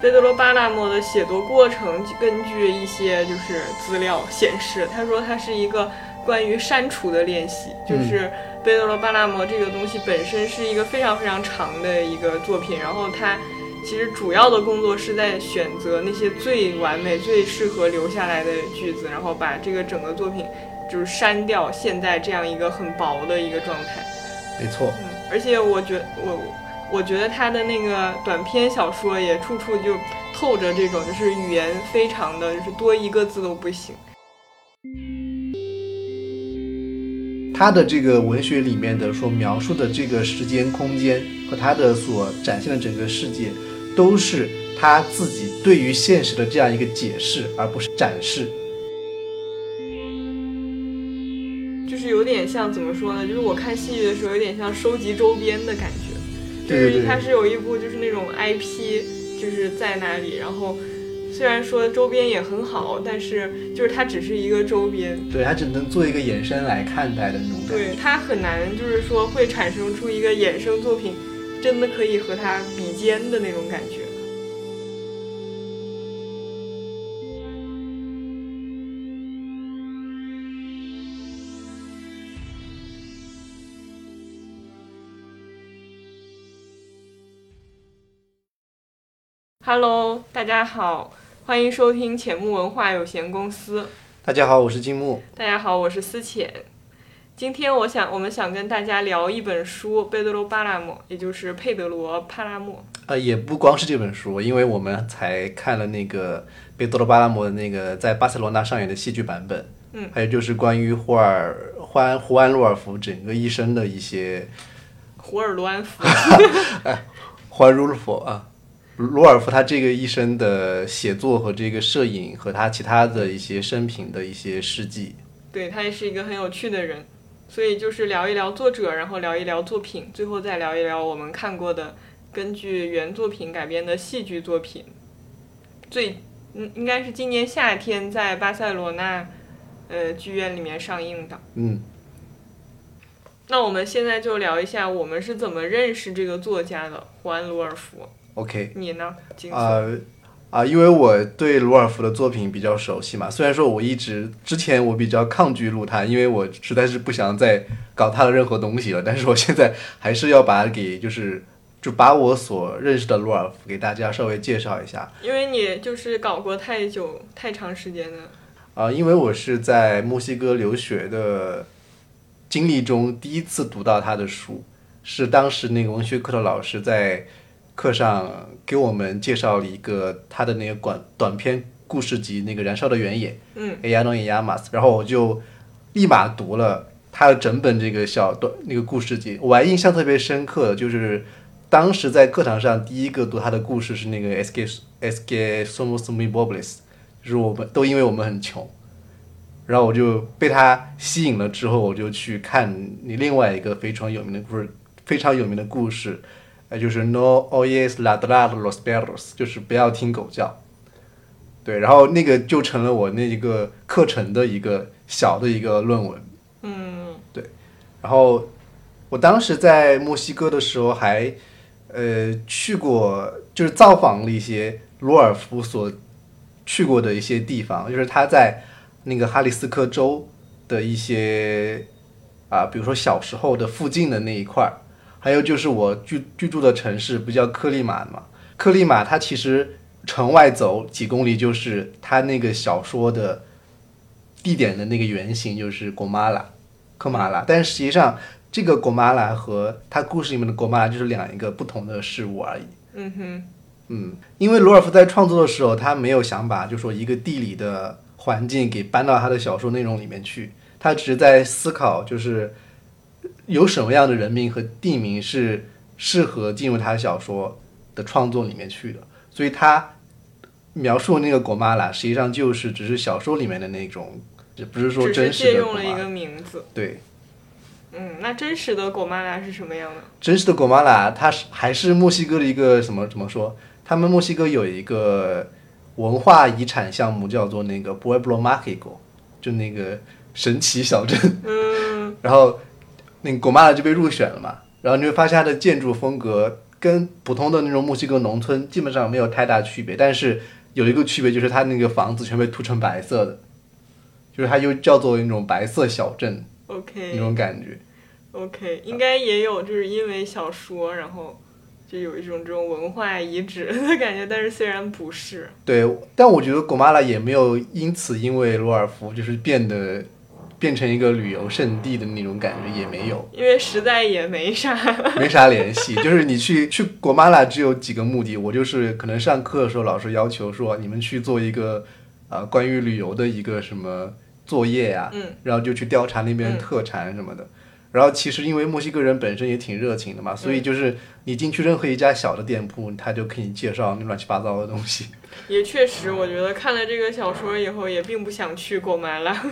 贝德罗·巴纳莫的写作过程，根据一些就是资料显示，他说他是一个关于删除的练习，就是贝德罗·巴纳莫这个东西本身是一个非常非常长的一个作品，然后他其实主要的工作是在选择那些最完美、最适合留下来的句子，然后把这个整个作品就是删掉现在这样一个很薄的一个状态。没错，嗯，而且我觉我。我觉得他的那个短篇小说也处处就透着这种，就是语言非常的就是多一个字都不行。他的这个文学里面的所描述的这个时间空间和他的所展现的整个世界，都是他自己对于现实的这样一个解释，而不是展示。就是有点像怎么说呢？就是我看戏剧的时候，有点像收集周边的感觉。就是它是有一部就是那种 IP，就是在那里，然后虽然说周边也很好，但是就是它只是一个周边，对，它只能做一个延伸来看待的那种感觉。对，它很难就是说会产生出一个衍生作品，真的可以和它比肩的那种感觉。Hello，大家好，欢迎收听浅木文化有限公司。大家好，我是金木。大家好，我是思浅。今天我想，我们想跟大家聊一本书《贝德罗·巴拉莫》，也就是佩德罗·帕拉莫。呃，也不光是这本书，因为我们才看了那个贝德罗·巴拉莫的那个在巴塞罗那上演的戏剧版本。嗯。还有就是关于霍尔霍安胡安·洛尔夫整个一生的一些。胡尔罗安夫。哎，胡安·鲁夫啊。罗尔夫他这个一生的写作和这个摄影和他其他的一些生平的一些事迹，对他也是一个很有趣的人，所以就是聊一聊作者，然后聊一聊作品，最后再聊一聊我们看过的根据原作品改编的戏剧作品。最嗯应该是今年夏天在巴塞罗那呃剧院里面上映的。嗯，那我们现在就聊一下我们是怎么认识这个作家的，胡安·罗尔夫。OK，你呢？啊啊，因为我对鲁尔夫的作品比较熟悉嘛。虽然说我一直之前我比较抗拒录他，因为我实在是不想再搞他的任何东西了。但是我现在还是要把给就是就把我所认识的鲁尔夫给大家稍微介绍一下。因为你就是搞过太久太长时间的啊，因为我是在墨西哥留学的经历中第一次读到他的书，是当时那个文学课的老师在。课上给我们介绍了一个他的那个短短篇故事集，那个《燃烧的原野》。嗯。a y a n o y a m a 然后我就立马读了他的整本这个小短那个故事集。我还印象特别深刻，就是当时在课堂上第一个读他的故事是那个《S K S K Somos Mi Bobles，》，就是我们都因为我们很穷。然后我就被他吸引了，之后我就去看你另外一个非常有名的故事，非常有名的故事。哎，就是 no oyes ladrar los perros，就是不要听狗叫。对，然后那个就成了我那一个课程的一个小的一个论文。嗯，对。然后我当时在墨西哥的时候还呃去过，就是造访了一些罗尔夫所去过的一些地方，就是他在那个哈里斯科州的一些啊，比如说小时候的附近的那一块儿。还有就是我居居住的城市不叫克利马嘛？克利马它其实城外走几公里就是它那个小说的地点的那个原型，就是果马拉，科马拉。但实际上，这个果马拉和它故事里面的果马拉就是两一个不同的事物而已。嗯哼，嗯，因为罗尔夫在创作的时候，他没有想把就说一个地理的环境给搬到他的小说内容里面去，他只是在思考就是。有什么样的人名和地名是适合进入他小说的创作里面去的？所以他描述那个果妈拉，实际上就是只是小说里面的那种，也不是说真实的。借用了一个名字。对。嗯，那真实的果妈拉是什么样的？真实的果妈拉，它是还是墨西哥的一个什么？怎么说？他们墨西哥有一个文化遗产项目，叫做那个 Pueblo Mágico，就那个神奇小镇。嗯。然后。那个果妈拉就被入选了嘛，然后你会发现它的建筑风格跟普通的那种墨西哥农村基本上没有太大区别，但是有一个区别就是它那个房子全被涂成白色的，就是它又叫做那种白色小镇 OK 那种感觉。OK，应该也有就是因为小说，然后就有一种这种文化遗址的感觉，但是虽然不是，对，但我觉得古马拉也没有因此因为罗尔夫就是变得变成一个旅游胜地的那种感觉，也没有。因为实在也没啥。没啥联系，就是你去去果马拉只有几个目的，我就是可能上课的时候老师要求说你们去做一个呃关于旅游的一个什么作业呀、嗯然后就去调查那边特产什么的。然后其实因为墨西哥人本身也挺热情的嘛，所以就是你进去任何一家小的店铺，他就给你介绍那乱七八糟的东西。也确实，我觉得看了这个小说以后，也并不想去果麻拉。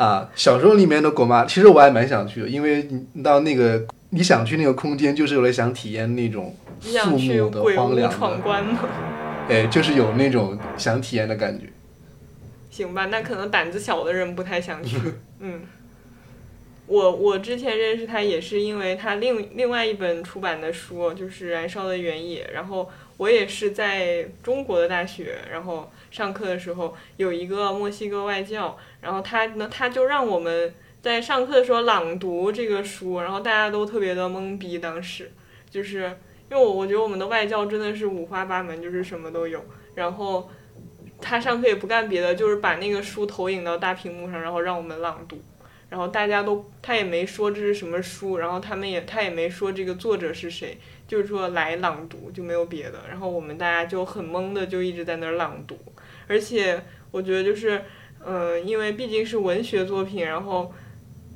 啊，小说里面的果妈，其实我还蛮想去的，因为你到那个你想去那个空间，就是为了想体验那种你想肃穆的、荒凉的，闯关吗？哎，就是有那种想体验的感觉。行吧，那可能胆子小的人不太想去。嗯，我我之前认识他也是因为他另另外一本出版的书就是《燃烧的原野》，然后我也是在中国的大学，然后上课的时候有一个墨西哥外教，然后他呢他就让我们在上课的时候朗读这个书，然后大家都特别的懵逼，当时就是因为我我觉得我们的外教真的是五花八门，就是什么都有，然后。他上课也不干别的，就是把那个书投影到大屏幕上，然后让我们朗读。然后大家都，他也没说这是什么书，然后他们也他也没说这个作者是谁，就是说来朗读就没有别的。然后我们大家就很懵的就一直在那儿朗读，而且我觉得就是，嗯、因为毕竟是文学作品，然后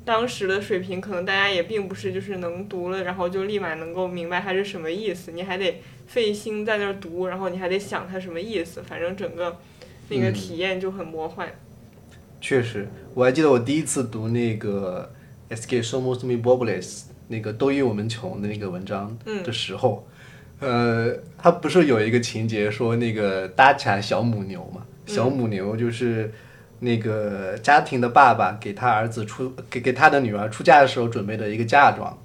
当时的水平可能大家也并不是就是能读了，然后就立马能够明白它是什么意思，你还得费心在那儿读，然后你还得想它什么意思，反正整个那个嗯体验就很魔幻。确实，我还记得我第一次读那个《Es que somos muy pobres》那个都因我们穷的那个文章的时候，呃，他不是有一个情节说那个搭起来小母牛嘛？小母牛就是那个家庭的爸爸给他儿子出给给他的女儿出嫁的时候准备的一个嫁妆，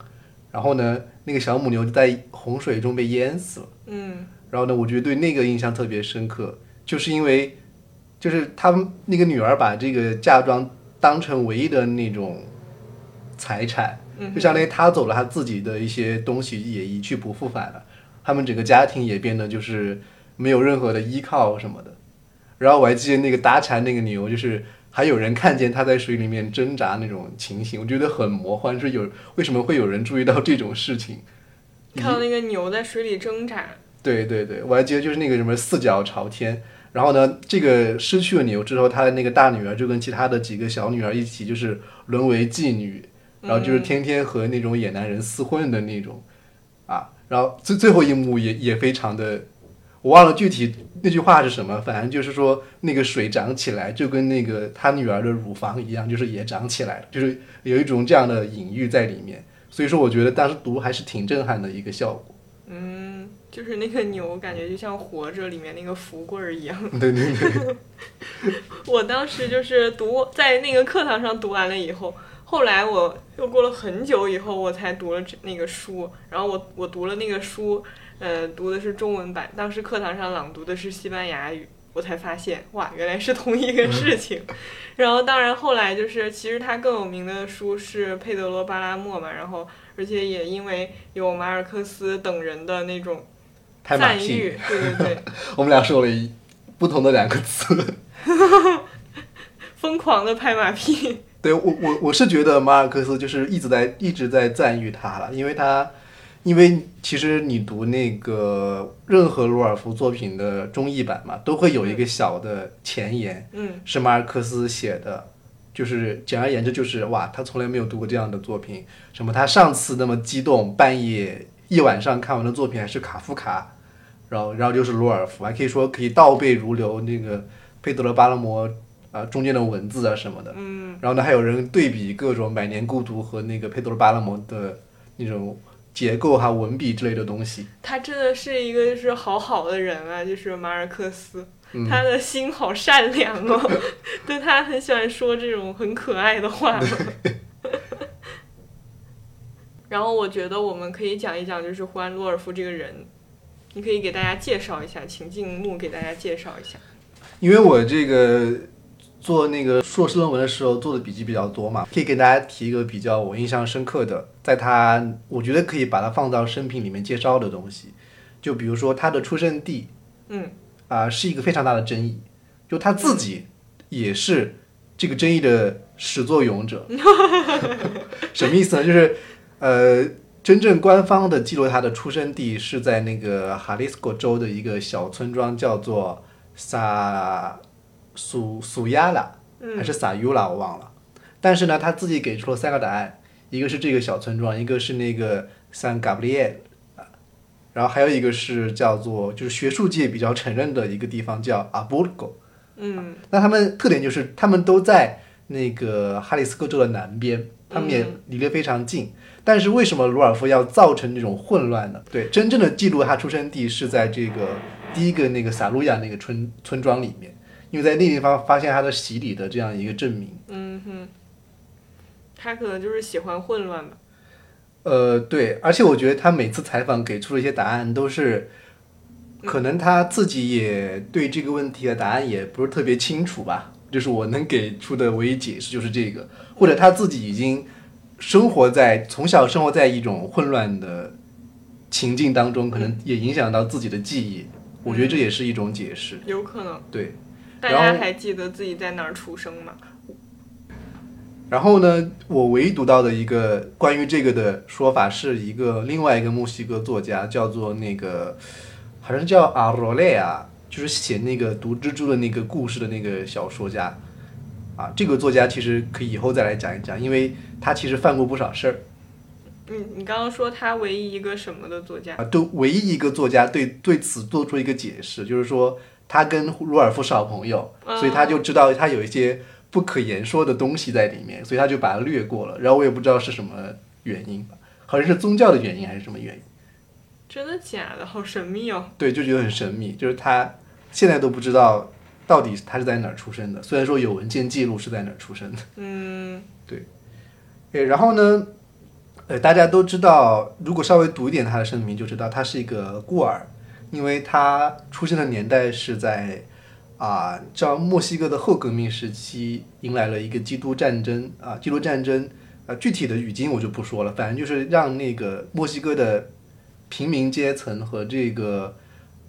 然后呢，那个小母牛就在洪水中被淹死了。嗯然后呢，我觉得对那个印象特别深刻，就是因为，就是他们那个女儿把这个嫁妆当成唯一的那种财产，嗯就相当于她走了，她自己的一些东西也一去不复返了，他们整个家庭也变得就是没有任何的依靠什么的。然后我还记得那个搭柴那个牛，就是还有人看见他在水里面挣扎那种情形，我觉得很魔幻，是有为什么会有人注意到这种事情？看到那个牛在水里挣扎，对对对，我还记得就是那个什么四脚朝天，然后呢，这个失去了牛之后，他的那个大女儿就跟其他的几个小女儿一起，就是沦为妓女，然后就是天天和那种野男人厮混的那种，啊，然后最最后一幕也也非常的，我忘了具体那句话是什么，反正就是说那个水涨起来就跟那个他女儿的乳房一样，就是也涨起来了，就是有一种这样的隐喻在里面，所以说我觉得当时读还是挺震撼的一个效果。嗯，就是那个牛感觉就像《活着》里面那个福贵儿一样。对 对对。我当时就是读在那个课堂上读完了以后，后来我又过了很久以后，我才读了这那个书。然后我我读了那个书，呃，读的是中文版，当时课堂上朗读的是西班牙语，我才发现哇，原来是同一个事情。然后当然后来就是，其实他更有名的书是佩德罗·巴拉莫嘛，然后而且也因为有马尔克斯等人的那种赞誉，对对对，我们俩说了一不同的两个词。疯狂的拍马屁。对我我我是觉得马尔克斯就是一直在一直在赞誉他了，因为他，因为其实你读那个任何罗尔夫作品的中译版嘛，都会有一个小的前言，嗯。是马尔克斯写的，就是简而言之就是哇，他从来没有读过这样的作品，什么他上次那么激动，半夜一晚上看完的作品还是卡夫卡，然后然后就是罗尔夫，还可以说可以倒背如流那个佩德罗巴拉摩啊、中间的文字啊什么的，嗯，然后呢还有人对比各种《百年孤独》和那个佩德罗巴拉蒙的那种结构哈、文笔之类的东西，他真的是一个就是好好的人啊，就是马尔克斯，嗯。他的心好善良哦，对他很喜欢说这种很可爱的话。然后我觉得我们可以讲一讲，就是胡安·洛尔夫这个人，你可以给大家介绍一下，请静木给大家介绍一下。因为我这个做那个硕士论文的时候做的笔记比较多嘛，可以给大家提一个比较我印象深刻的，在他我觉得可以把它放到生平里面介绍的东西，就比如说他的出生地，嗯，啊、是一个非常大的争议，就他自己也是这个争议的始作俑者。什么意思呢？就是呃，真正官方的记录他的出生地是在那个哈利斯科州的一个小村庄，叫做萨苏苏亚拉还是萨尤拉，我忘了。但是呢，他自己给出了三个答案，一个是这个小村庄，一个是那个 san Gabriel，啊然后还有一个是叫做就是学术界比较承认的一个地方叫阿波戈。嗯那他们特点就是他们都在那个哈里斯科州的南边，他们也离得非常近。但是为什么鲁尔夫要造成这种混乱呢？对，真正的记录他出生地是在这个第一个那个萨路亚那个村村庄里面，因为在那地方发现他的洗礼的这样一个证明。嗯哼，他可能就是喜欢混乱吧。呃，对，而且我觉得他每次采访给出的一些答案都是，可能他自己也对这个问题的答案也不是特别清楚吧。就是我能给出的唯一解释就是这个，或者他自己已经生活在从小生活在一种混乱的情境当中，可能也影响到自己的记忆。我觉得这也是一种解释。有可能。对，大家还记得自己在哪儿出生吗？然后呢，我唯一读到的一个关于这个的说法，是一个另外一个墨西哥作家，叫做那个好像叫阿罗雷亚，就是写那个毒蜘蛛的那个故事的那个小说家。啊，这个作家其实可以以后再来讲一讲，因为他其实犯过不少事儿你你刚刚说他唯一一个什么的作家？啊。都唯一一个作家对对此做出一个解释，就是说他跟鲁尔夫是好朋友，所以他就知道他有一些不可言说的东西在里面，所以他就把它略过了。然后我也不知道是什么原因吧，好像是宗教的原因还是什么原因。真的假的？好神秘哦。对，就觉得很神秘，就是他现在都不知道到底他是在哪儿出生的。虽然说有文件记录是在哪儿出生的，嗯对诶，然后呢，呃，大家都知道，如果稍微读一点他的声明，就知道他是一个孤儿，因为他出生的年代是在啊，叫墨西哥的后革命时期，迎来了一个基督战争啊，基督战争，呃，具体的语境我就不说了，反正就是让那个墨西哥的平民阶层和这个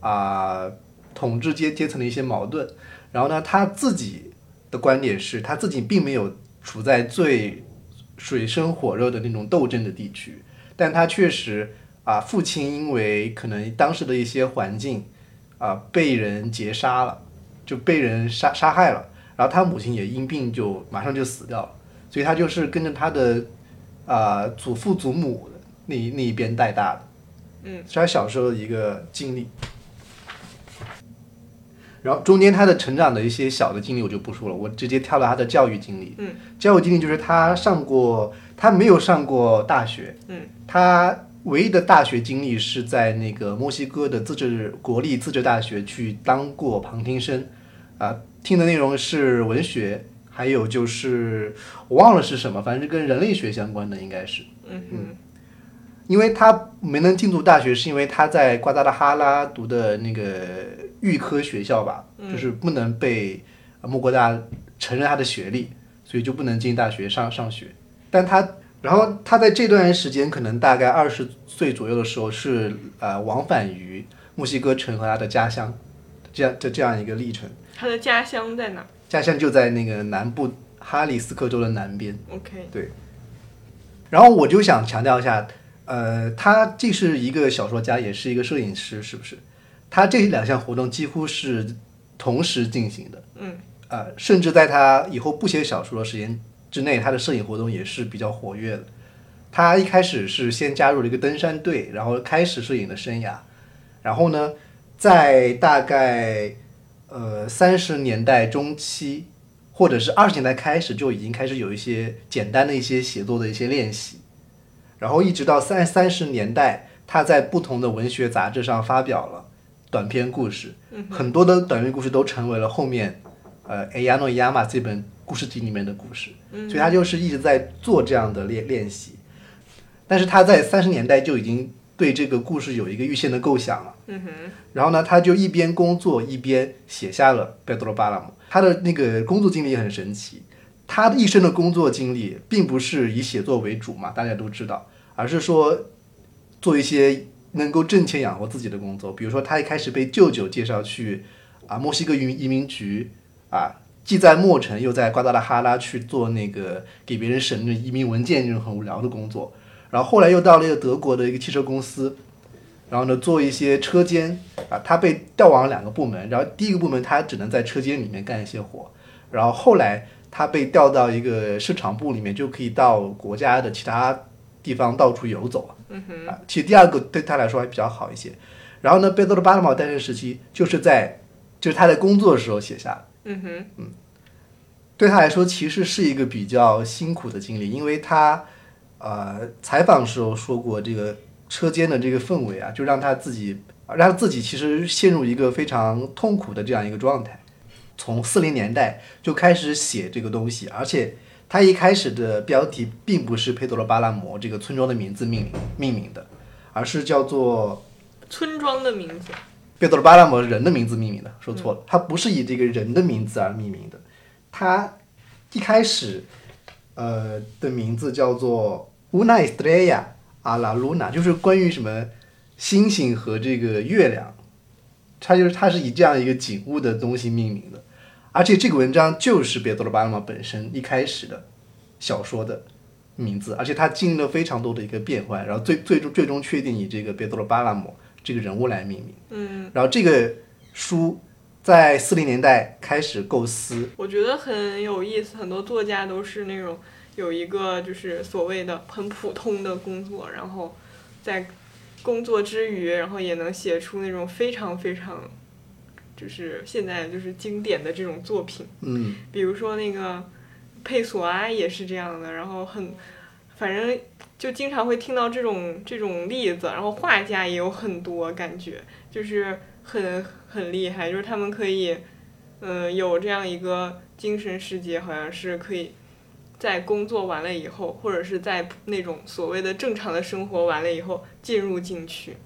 啊统治阶阶层的一些矛盾。然后呢，他自己的观点是他自己并没有处在最水深火热的那种斗争的地区，但他确实啊，父亲因为可能当时的一些环境啊被人劫杀了，就被人杀杀害了，然后他母亲也因病就马上就死掉了，所以他就是跟着他的啊祖父祖母那那一边带大的，嗯，是他小时候的一个经历。然后中间他的成长的一些小的经历我就不说了，我直接跳到他的教育经历。嗯，教育经历就是他上过，他没有上过大学。嗯，他唯一的大学经历是在那个墨西哥的自治国立自治大学去当过旁听生，啊，听的内容是文学，还有就是我忘了是什么，反正跟人类学相关的，应该是。嗯哼因为他没能进入大学，是因为他在瓜达拉哈拉读的那个预科学校吧，就是不能被呃莫国大承认他的学历，所以就不能进大学上上学。但他，然后他在这段时间，可能大概二十岁左右的时候，是呃往返于墨西哥城和他的家乡，这样这这样一个历程。他的家乡在哪家乡就在那个南部哈里斯科州的南边。？OK，对然后我就想强调一下，呃，他既是一个小说家，也是一个摄影师，是不是？他这两项活动几乎是同时进行的。嗯，呃，甚至在他以后不写小说的时间之内，他的摄影活动也是比较活跃的。他一开始是先加入了一个登山队，然后开始摄影的生涯。然后呢，在大概呃三十年代中期，或者是二十年代开始，就已经开始有一些简单的一些写作的一些练习。然后一直到三三十年代，他在不同的文学杂志上发表了短篇故事，很多的短篇故事都成为了后面呃《a y a n o Yama》这本故事集里面的故事。所以他就是一直在做这样的练练习。但是他在三十年代就已经对这个故事有一个预先的构想了。嗯哼，然后呢，他就一边工作一边写下了《贝多罗巴拉姆》。他的那个工作经历也很神奇，他的一生的工作经历并不是以写作为主嘛，大家都知道，而是说做一些能够挣钱养活自己的工作。比如说，他一开始被舅舅介绍去啊墨西哥移移民局啊，既在墨城又在瓜达拉哈拉去做那个给别人审那移民文件这种很无聊的工作。然后后来又到了一个德国的一个汽车公司。然后呢，做一些车间啊，他被调往了两个部门。然后第一个部门他只能在车间里面干一些活，然后后来他被调到一个市场部里面，就可以到国家的其他地方到处游走嗯哼，啊。其实第二个对他来说还比较好一些。然后呢，贝多罗巴拉莫诞生时期就是在就是他在工作的时候写下的。嗯哼，嗯对他来说，其实是一个比较辛苦的经历，因为他呃采访时候说过这个。车间的这个氛围啊，就让他自己，让他自己其实陷入一个非常痛苦的这样一个状态。从四零年代就开始写这个东西，而且他一开始的标题并不是佩德罗巴拉摩这个村庄的名字命名命名的，而是叫做村庄的名字。贝多罗巴拉摩人的名字命名的，说错了，他不是以这个人的名字而命名的，他一开始呃的名字叫做乌奈斯特雷亚。阿拉露娜就是关于什么星星和这个月亮，它就是它是以这样一个景物的东西命名的，而且这个文章就是贝多罗巴拉姆本身一开始的小说的名字，而且它经历了非常多的一个变换，然后最最终最终确定以这个贝多罗巴拉姆这个人物来命名。嗯，然后这个书在四零年代开始构思，我觉得很有意思，很多作家都是那种。有一个就是所谓的很普通的工作，然后在工作之余，然后也能写出那种非常非常，就是现在就是经典的这种作品。嗯，比如说那个佩索阿也是这样的，然后很，反正就经常会听到这种这种例子。然后画家也有很多，感觉就是很很厉害，就是他们可以，嗯，有这样一个精神世界，好像是可以。在工作完了以后，或者是在那种所谓的正常的生活完了以后，进入进去。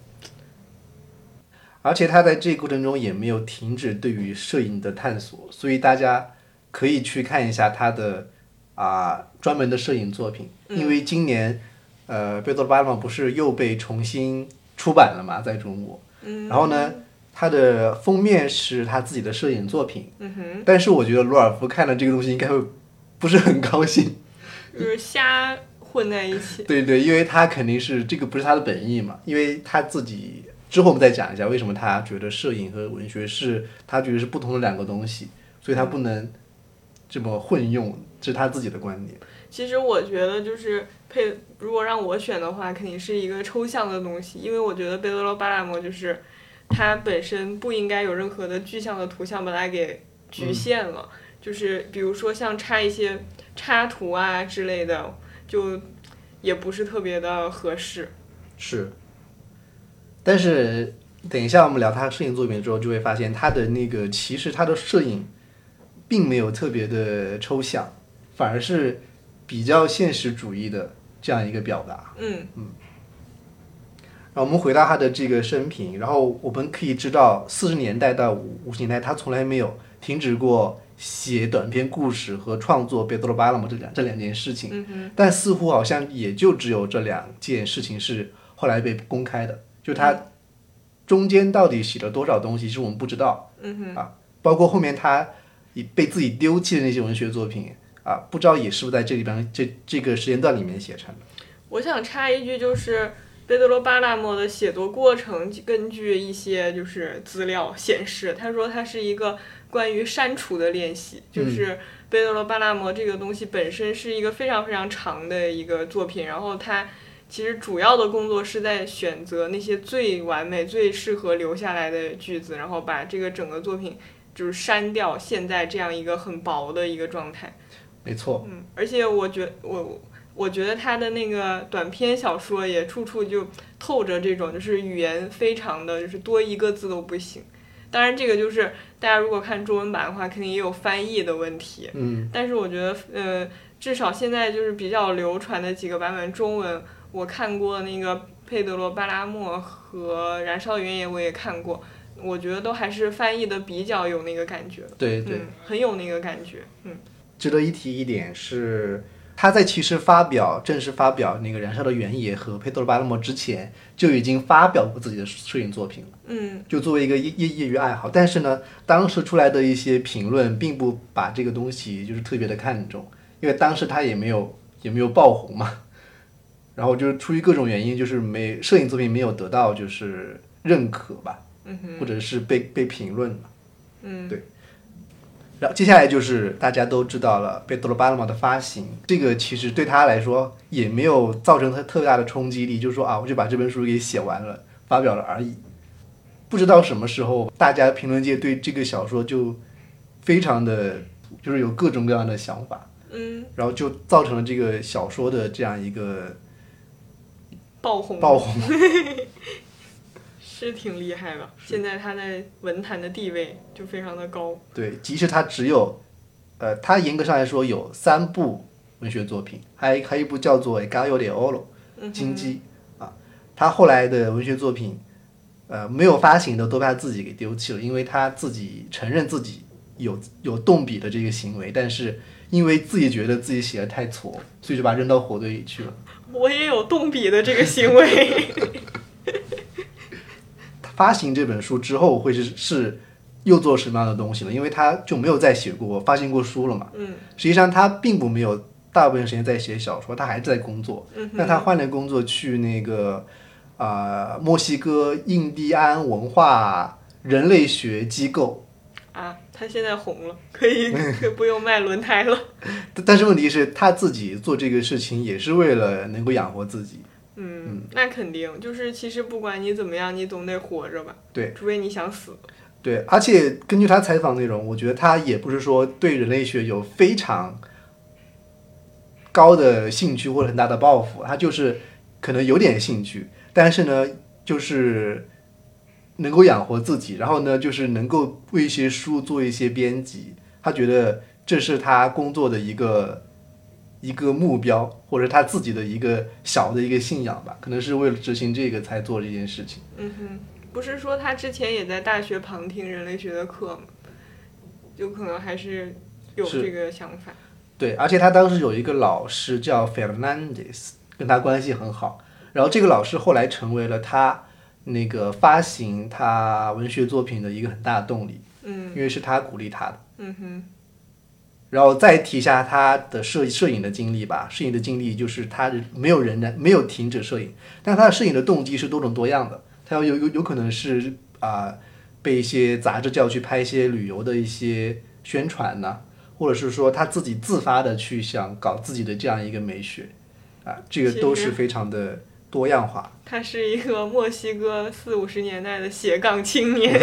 而且他在这个过程中也没有停止对于摄影的探索，所以大家可以去看一下他的啊专门的摄影作品。因为今年，呃，贝多巴嘛不是又被重新出版了嘛，在中国。嗯。然后呢，他的封面是他自己的摄影作品。嗯哼。但是我觉得罗尔夫看了这个东西应该会。不是很高兴，就是瞎混在一起。对对，因为他肯定是这个不是他的本意嘛，因为他自己之后我们再讲一下为什么他觉得摄影和文学是他觉得是不同的两个东西，所以他不能这么混用，这是他自己的观点。其实我觉得就是配，如果让我选的话，肯定是一个抽象的东西，因为我觉得贝多罗巴拉莫就是它本身不应该有任何的具象的图像把它给局限了。就是比如说像插一些插图啊之类的，就也不是特别的合适。是，但是等一下我们聊他摄影作品之后，就会发现他的那个其实他的摄影并没有特别的抽象，反而是比较现实主义的这样一个表达。嗯嗯。然后我们回到他的这个生平，然后我们可以知道，四十年代到五五十年代，他从来没有停止过。写短篇故事和创作贝多罗巴拉姆这两这两件事情，但似乎好像也就只有这两件事情是后来被公开的。就他中间到底写了多少东西，其实我们不知道。嗯啊，包括后面他被自己丢弃的那些文学作品啊，不知道也是不是在这里边这这个时间段里面写成的。我想插一句，就是贝德罗巴纳莫的写作过程，根据一些就是资料显示，他说他是一个。关于删除的练习，就是贝德罗巴纳摩这个东西本身是一个非常非常长的一个作品，然后他其实主要的工作是在选择那些最完美、最适合留下来的句子，然后把这个整个作品就是删掉现在这样一个很薄的一个状态。没错。嗯，而且我觉我我觉得他的那个短篇小说也处处就透着这种，就是语言非常的就是多一个字都不行。当然，这个就是大家如果看中文版的话，肯定也有翻译的问题。嗯。但是我觉得，呃，至少现在就是比较流传的几个版本，中文我看过那个佩德罗巴拉莫和燃烧原野我也看过，我觉得都还是翻译的比较有那个感觉，对对，嗯，很有那个感觉，嗯值得一提一点是，他在其实发表正式发表那个《燃烧的原野》和佩德罗巴勒莫之前，就已经发表过自己的摄影作品了。嗯就作为一个业业业余爱好，但是呢，当时出来的一些评论并不把这个东西就是特别的看重，因为当时他也没有也没有爆红嘛，然后就是出于各种原因，就是没摄影作品没有得到就是认可吧，嗯哼或者是被被评论嘛。嗯对然后接下来就是大家都知道了贝多罗巴拉莫的发行，这个其实对他来说也没有造成他特别大的冲击力，就是说啊，我就把这本书给写完了，发表了而已。不知道什么时候，大家评论界对这个小说就非常的，就是有各种各样的想法，嗯，然后就造成了这个小说的这样一个爆红爆红。是挺厉害的，现在他在文坛的地位就非常的高，对，即使他只有，呃，他严格上来说有三部文学作品，还还有一部叫做《Gallo de Oro》嗯金鸡啊，他后来的文学作品，呃，没有发行的都被他自己给丢弃了，因为他自己承认自己有有动笔的这个行为，但是因为自己觉得自己写的太挫，所以就把它扔到火堆里去了。我也有动笔的这个行为，发行这本书之后会是是又做什么样的东西了？因为他就没有再写过发行过书了嘛。嗯实际上他并不没有大部分时间在写小说，他还是在工作。嗯那他换了工作去那个啊、墨西哥印第安文化人类学机构，啊，他现在红了，可以可以不用卖轮胎了。但但是问题是他自己做这个事情也是为了能够养活自己。嗯，那肯定，就是其实不管你怎么样，你总得活着吧？对，除非你想死。对，而且根据他采访内容，我觉得他也不是说对人类学有非常高的兴趣或者很大的抱负，他就是可能有点兴趣，但是呢，就是能够养活自己，然后呢，就是能够为一些书做一些编辑，他觉得这是他工作的一个一个目标，或者他自己的一个小的一个信仰吧，可能是为了执行这个才做这件事情。嗯哼，不是说他之前也在大学旁听人类学的课吗？有可能还是有这个想法。对，而且他当时有一个老师叫 Fernandez，跟他关系很好。然后这个老师后来成为了他那个发行他文学作品的一个很大的动力，嗯因为是他鼓励他的。嗯哼，然后再提一下他的摄摄影的经历吧，摄影的经历就是他没有仍然没有停止摄影，但他的摄影的动机是多种多样的。他有有有可能是啊、被一些杂志叫去拍一些旅游的一些宣传呐、或者是说他自己自发的去想搞自己的这样一个美学。啊，这个都是非常的多样化。他是一个墨西哥四五十年代的斜杠青年，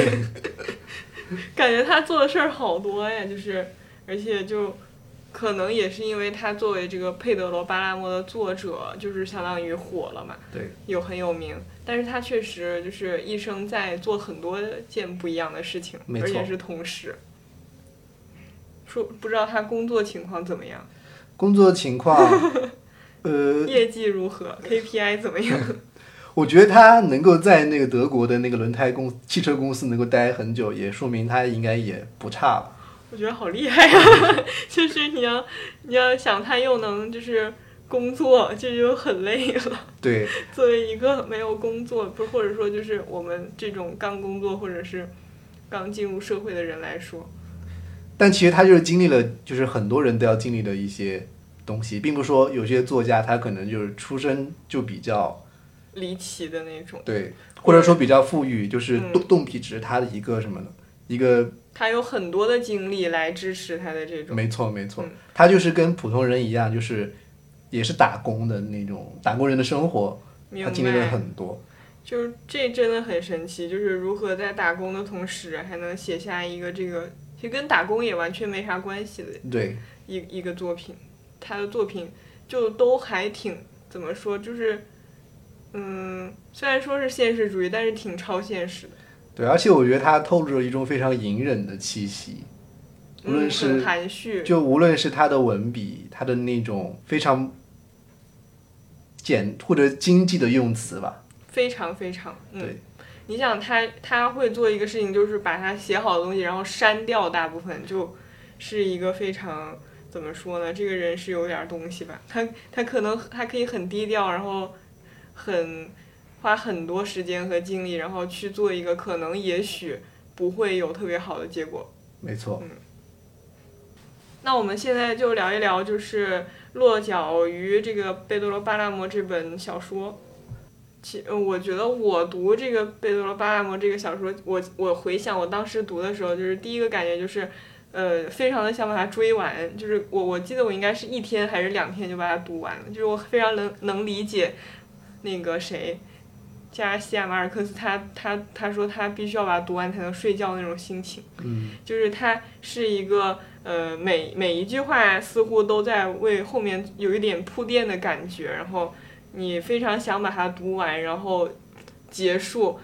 感觉他做的事儿好多呀，就是而且就可能也是因为他作为这个佩德罗巴拉莫的作者，就是相当于火了嘛，对，有很有名。但是他确实就是一生在做很多件不一样的事情，而且是同时。说不知道他工作情况怎么样，工作情况，呃，业绩如何，KPI 怎么样？我觉得他能够在那个德国的那个轮胎公汽车公司能够待很久，也说明他应该也不差吧。我觉得好厉害啊！就是你要你要想他又能就是工作，这就很累了。对，作为一个没有工作，不或者说就是我们这种刚工作或者是刚进入社会的人来说，但其实他就是经历了，就是很多人都要经历的一些东西，并不是说有些作家他可能就是出身就比较离奇的那种。对，或者说比较富裕，就是嗯动动笔只是他的一个什么呢？一个他有很多的精力来支持他的这种。没错没错嗯，他就是跟普通人一样，就是也是打工的那种打工人的生活，明他经历了，很多。就是这真的很神奇，就是如何在打工的同时还能写下一个这个，其实跟打工也完全没啥关系的对，一一个作品，他的作品就都还挺怎么说，就是嗯，虽然说是现实主义，但是挺超现实的。对，而且我觉得他透露着一种非常隐忍的气息，无论嗯是很含蓄，就无论是他的文笔，他的那种非常简或者经济的用词吧，非常非常，嗯对，你想他他会做一个事情，就是把他写好的东西，然后删掉大部分，就是一个非常怎么说呢？这个人是有点东西吧？他他可能还可以很低调，然后很花很多时间和精力，然后去做一个可能也许不会有特别好的结果。没错，嗯那我们现在就聊一聊，就是《落脚于这个贝多罗巴拉摩》这本小说。其呃，我觉得我读这个贝多罗巴拉摩这个小说，我我回想我当时读的时候，就是第一个感觉就是，呃，非常的想把它追完。就是我我记得我应该是一天还是两天就把它读完了，就是我非常能能理解那个谁。加西亚马尔克斯他他他说他必须要把它读完才能睡觉那种心情，嗯，就是他是一个呃每每一句话似乎都在为后面有一点铺垫的感觉，然后你非常想把它读完，然后结束，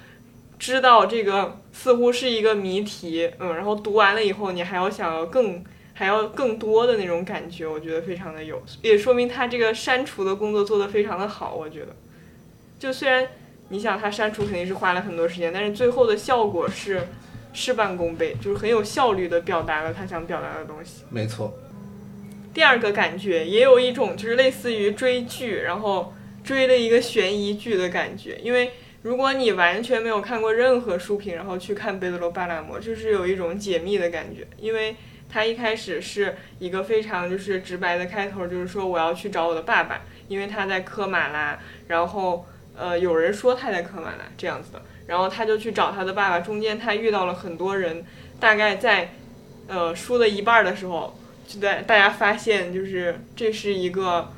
知道这个似乎是一个谜题，嗯，然后读完了以后你还要想要更还要更多的那种感觉，我觉得非常的有，也说明他这个删除的工作做得非常的好，我觉得，就虽然。你想他删除肯定是花了很多时间，但是最后的效果是事半功倍，就是很有效率的表达了他想表达的东西。没错，第二个感觉也有一种就是类似于追剧，然后追了一个悬疑剧的感觉。因为如果你完全没有看过任何书评，然后去看《贝德罗巴拉摩》，就是有一种解密的感觉。因为他一开始是一个非常就是直白的开头，就是说我要去找我的爸爸，因为他在科马拉，然后。呃，有人说他在科马拉这样子的，然后他就去找他的爸爸。中间他遇到了很多人，大概在呃输的一半的时候，就在大家发现就是这是一个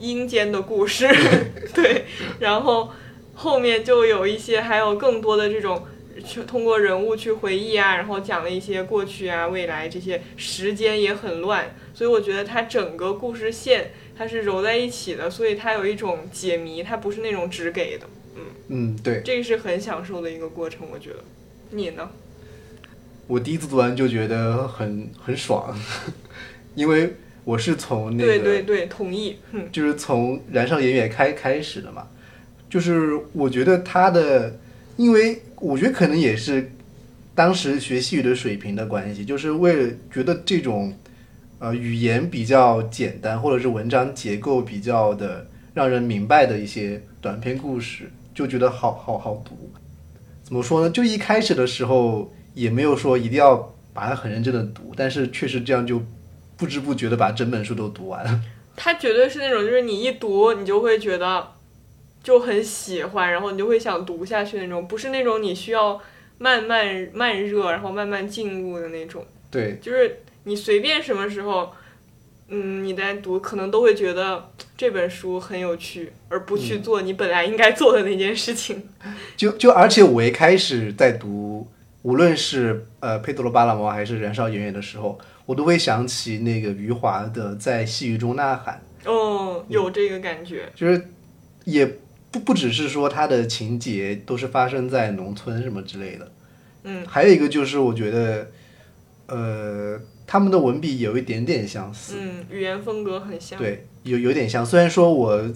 阴间的故事，对，然后后面就有一些还有更多的这种去通过人物去回忆啊，然后讲了一些过去啊、未来这些，时间也很乱，所以我觉得它整个故事线。它是揉在一起的，所以它有一种解谜，它不是那种只给的。嗯嗯，对，这个是很享受的一个过程，我觉得。你呢？我第一次读完就觉得很很爽，因为我是从那个对对对，同意。嗯，就是从《燃烧颜野》开开始的嘛，就是我觉得他的，因为我觉得可能也是当时学西语的水平的关系，就是为了觉得这种。呃，语言比较简单，或者是文章结构比较的让人明白的一些短篇故事，就觉得好好好读。怎么说呢？就一开始的时候也没有说一定要把它很认真的读，但是确实这样就不知不觉的把整本书都读完了。它绝对是那种，就是你一读你就会觉得就很喜欢，然后你就会想读下去那种，不是那种你需要慢慢慢热，然后慢慢进入的那种。对，就是。你随便什么时候，嗯，你在读，可能都会觉得这本书很有趣，而不去做你本来应该做的那件事情。就就而且我一开始在读，无论是呃佩德罗巴拉摩还是燃烧颜野的时候，我都会想起那个余华的在细雨中呐喊。哦，有这个感觉，就是也不不只是说它的情节都是发生在农村什么之类的，嗯，还有一个就是我觉得，呃。他们的文笔有一点点相似，嗯，语言风格很像，对，有有点像。虽然说我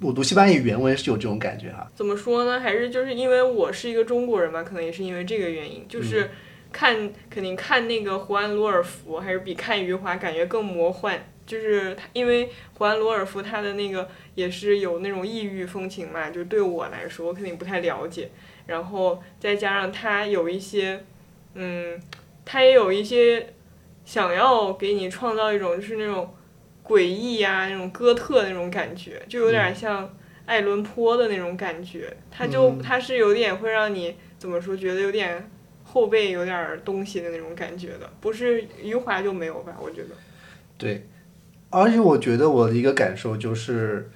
我读西班牙语原文是有这种感觉哈。怎么说呢？还是就是因为我是一个中国人嘛，可能也是因为这个原因，就是看肯定看那个胡安·罗尔福还是比看余华感觉更魔幻。就是他，因为胡安·罗尔夫他的那个也是有那种异域风情嘛，就对我来说我肯定不太了解。然后再加上他有一些，嗯。他也有一些想要给你创造一种就是那种诡异呀、那种哥特那种感觉，就有点像爱伦坡的那种感觉。他就他是有点会让你怎么说，觉得有点后背有点东西的那种感觉的。不是余华就没有吧？我觉得。对，而且我觉得我的一个感受就是，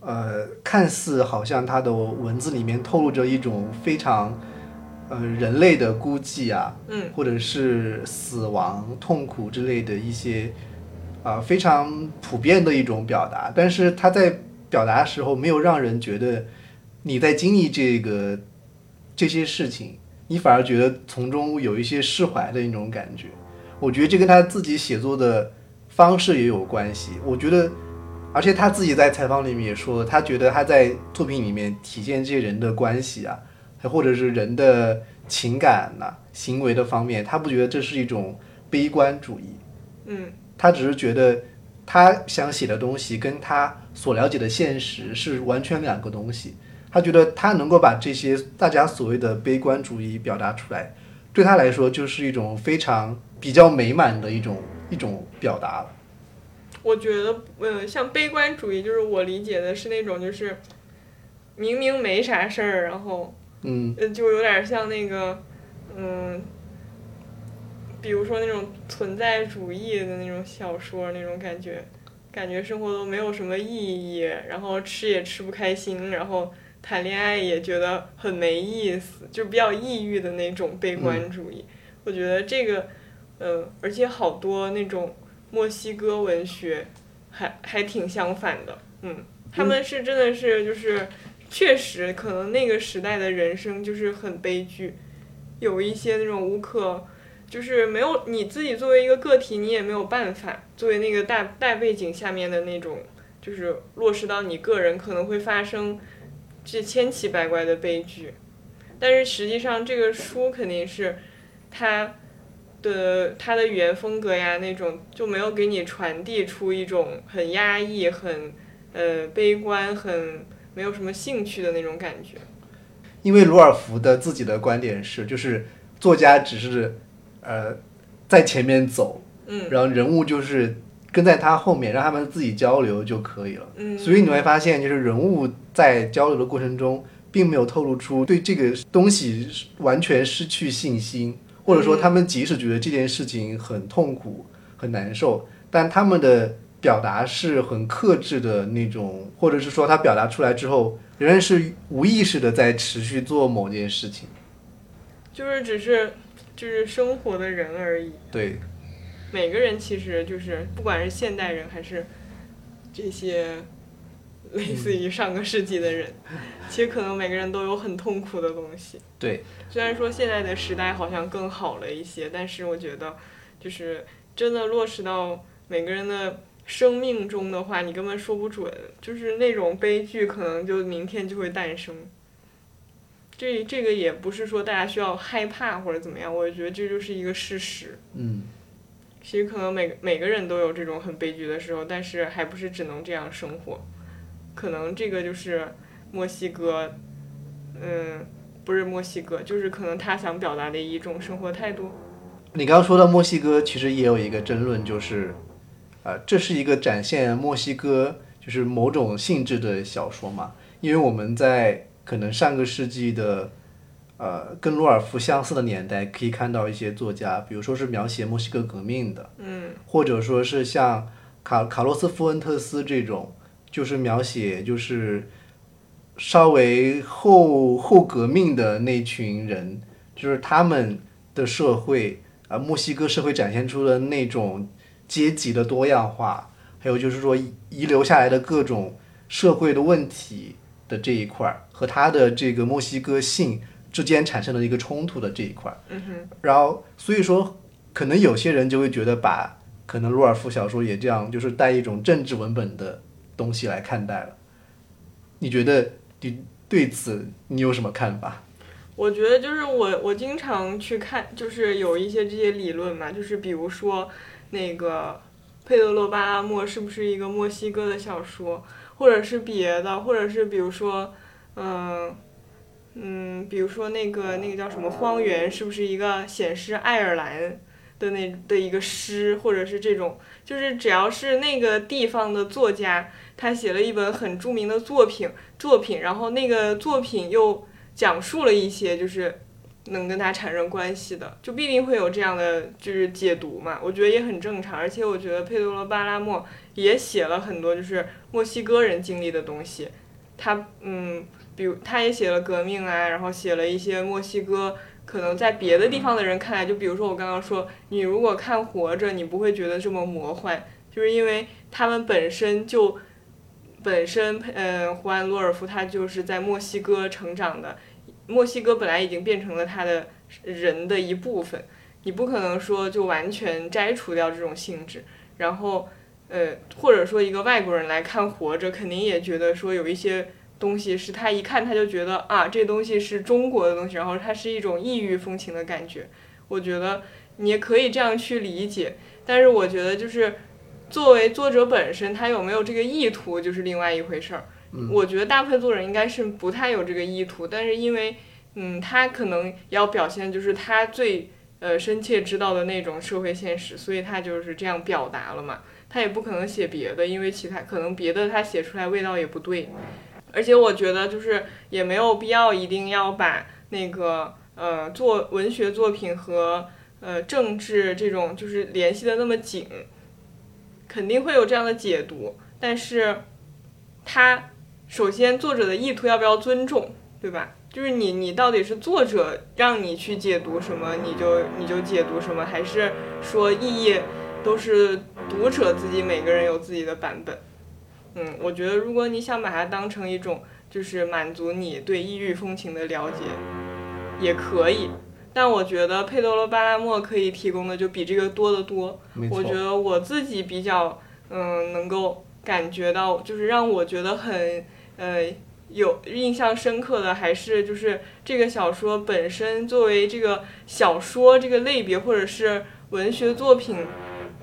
呃，看似好像他的文字里面透露着一种非常。呃，人类的孤寂啊，嗯，或者是死亡、痛苦之类的一些，啊，非常普遍的一种表达。但是他在表达的时候，没有让人觉得你在经历这个这些事情，你反而觉得从中有一些释怀的一种感觉。我觉得这跟他自己写作的方式也有关系。我觉得，而且他自己在采访里面也说，他觉得他在作品里面体现这些人的关系啊，或者是人的情感呐、行为的方面，他不觉得这是一种悲观主义。嗯他只是觉得他想写的东西跟他所了解的现实是完全两个东西。他觉得他能够把这些大家所谓的悲观主义表达出来，对他来说就是一种非常比较美满的一种一种表达了。我觉得，嗯，像悲观主义，就是我理解的是那种，就是明明没啥事儿，然后，嗯。呃，就有点像那个，嗯，比如说那种存在主义的那种小说那种感觉，感觉生活都没有什么意义，然后吃也吃不开心，然后谈恋爱也觉得很没意思，就比较抑郁的那种悲观主义。我觉得这个，嗯，而且好多那种墨西哥文学还还挺相反的，嗯，他们是真的是就是确实可能那个时代的人生就是很悲剧，有一些那种无可。就是没有你自己作为一个个体，你也没有办法作为那个大大背景下面的那种，就是落实到你个人可能会发生这千奇百怪的悲剧。但是实际上，这个书肯定是它的它的语言风格呀，那种就没有给你传递出一种很压抑、很呃悲观、很没有什么兴趣的那种感觉。因为鲁尔福的自己的观点是，就是作家只是呃在前面走，嗯然后人物就是跟在他后面，让他们自己交流就可以了。嗯，所以你会发现，就是人物在交流的过程中，并没有透露出对这个东西完全失去信心，或者说他们即使觉得这件事情很痛苦、很难受，但他们的表达是很克制的那种，或者是说他表达出来之后，仍然是无意识的在持续做某件事情。就是只是就是生活的人而已。对，每个人其实就是不管是现代人还是这些类似于上个世纪的人，其实可能每个人都有很痛苦的东西。对，虽然说现在的时代好像更好了一些，但是我觉得就是真的落实到每个人的生命中的话，你根本说不准，就是那种悲剧可能就明天就会诞生。这这个也不是说大家需要害怕或者怎么样，我觉得这就是一个事实。嗯，其实可能每每个人都有这种很悲剧的时候，但是还不是只能这样生活。可能这个就是墨西哥，嗯，不是墨西哥，就是可能他想表达的一种生活态度。你刚刚说到墨西哥，其实也有一个争论，就是，呃，这是一个展现墨西哥就是某种性质的小说嘛？因为我们在可能上个世纪的，呃，跟罗尔夫相似的年代，可以看到一些作家，比如说是描写墨西哥革命的，嗯或者说是像卡卡洛斯·福恩特斯这种，就是描写就是稍微后后革命的那群人，就是他们的社会啊、墨西哥社会展现出的那种阶级的多样化，还有就是说遗遗留下来的各种社会的问题的这一块儿，和他的这个墨西哥性之间产生的一个冲突的这一块儿。嗯哼，然后所以说，可能有些人就会觉得把可能洛尔夫小说也这样，就是带一种政治文本的东西来看待了。你觉得你对此你有什么看法？我觉得就是我我经常去看，就是有一些这些理论嘛，就是比如说那个佩德罗巴拉莫是不是一个墨西哥的小说，或者是别的，或者是比如说，嗯。嗯，比如说那个那个叫什么《荒原》，是不是一个显示爱尔兰的那的一个诗，或者是这种，就是只要是那个地方的作家，他写了一本很著名的作品作品，然后那个作品又讲述了一些就是能跟他产生关系的，就必定会有这样的就是解读嘛。我觉得也很正常，而且我觉得佩德罗巴拉莫也写了很多就是墨西哥人经历的东西，他嗯。比如，他也写了革命啊，然后写了一些墨西哥可能在别的地方的人看来，就比如说我刚刚说，你如果看《活着》，你不会觉得这么魔幻，就是因为他们本身就本身，嗯，胡安·罗尔夫他就是在墨西哥成长的，墨西哥本来已经变成了他的人的一部分，你不可能说就完全摘除掉这种性质，然后呃，或者说一个外国人来看《活着》，肯定也觉得说有一些东西是他一看他就觉得啊，这东西是中国的东西，然后它是一种异域风情的感觉。我觉得你也可以这样去理解，但是我觉得就是作为作者本身，他有没有这个意图就是另外一回事儿。我觉得大部分作者应该是不太有这个意图，但是因为嗯，他可能要表现就是他最呃深切知道的那种社会现实，所以他就是这样表达了嘛。他也不可能写别的，因为其他可能别的他写出来味道也不对。而且我觉得就是也没有必要一定要把那个呃作文学作品和呃政治这种就是联系的那么紧，肯定会有这样的解读，但是他。首先，作者的意图要不要尊重，对吧？就是你，你到底是作者让你去解读什么，你就你就解读什么，还是说意义都是读者自己每个人有自己的版本？嗯，我觉得如果你想把它当成一种就是满足你对异域风情的了解，也可以。但我觉得佩德罗·巴拉莫可以提供的就比这个多得多。我觉得我自己比较嗯能够感觉到，就是让我觉得很。呃，有印象深刻的还是就是这个小说本身作为这个小说这个类别或者是文学作品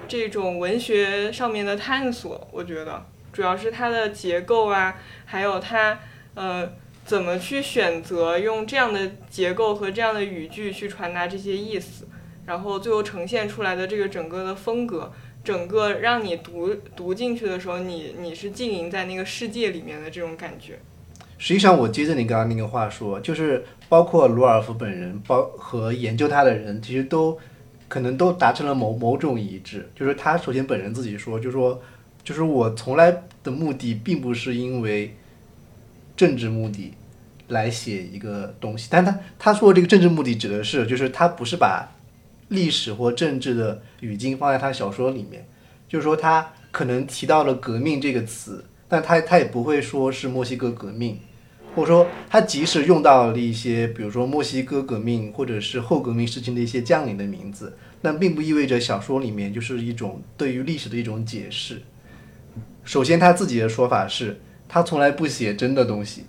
这种文学上面的探索，我觉得主要是它的结构啊，还有它呃怎么去选择用这样的结构和这样的语句去传达这些意思，然后最后呈现出来的这个整个的风格。整个让你读读进去的时候，你你是浸淫在那个世界里面的这种感觉。实际上，我接着你刚刚那个话说，就是包括罗尔夫本人，包和研究他的人，其实都可能都达成了某某种一致。就是他首先本人自己说，就说就是我从来的目的并不是因为政治目的来写一个东西，但他他说这个政治目的指的是，就是他不是把。历史或政治的语境放在他小说里面，就是说他可能提到了“革命”这个词，但他他也不会说是墨西哥革命，或者说他即使用到了一些，比如说墨西哥革命或者是后革命时期的一些将领的名字，但并不意味着小说里面就是一种对于历史的一种解释。首先，他自己的说法是他从来不写真的东西，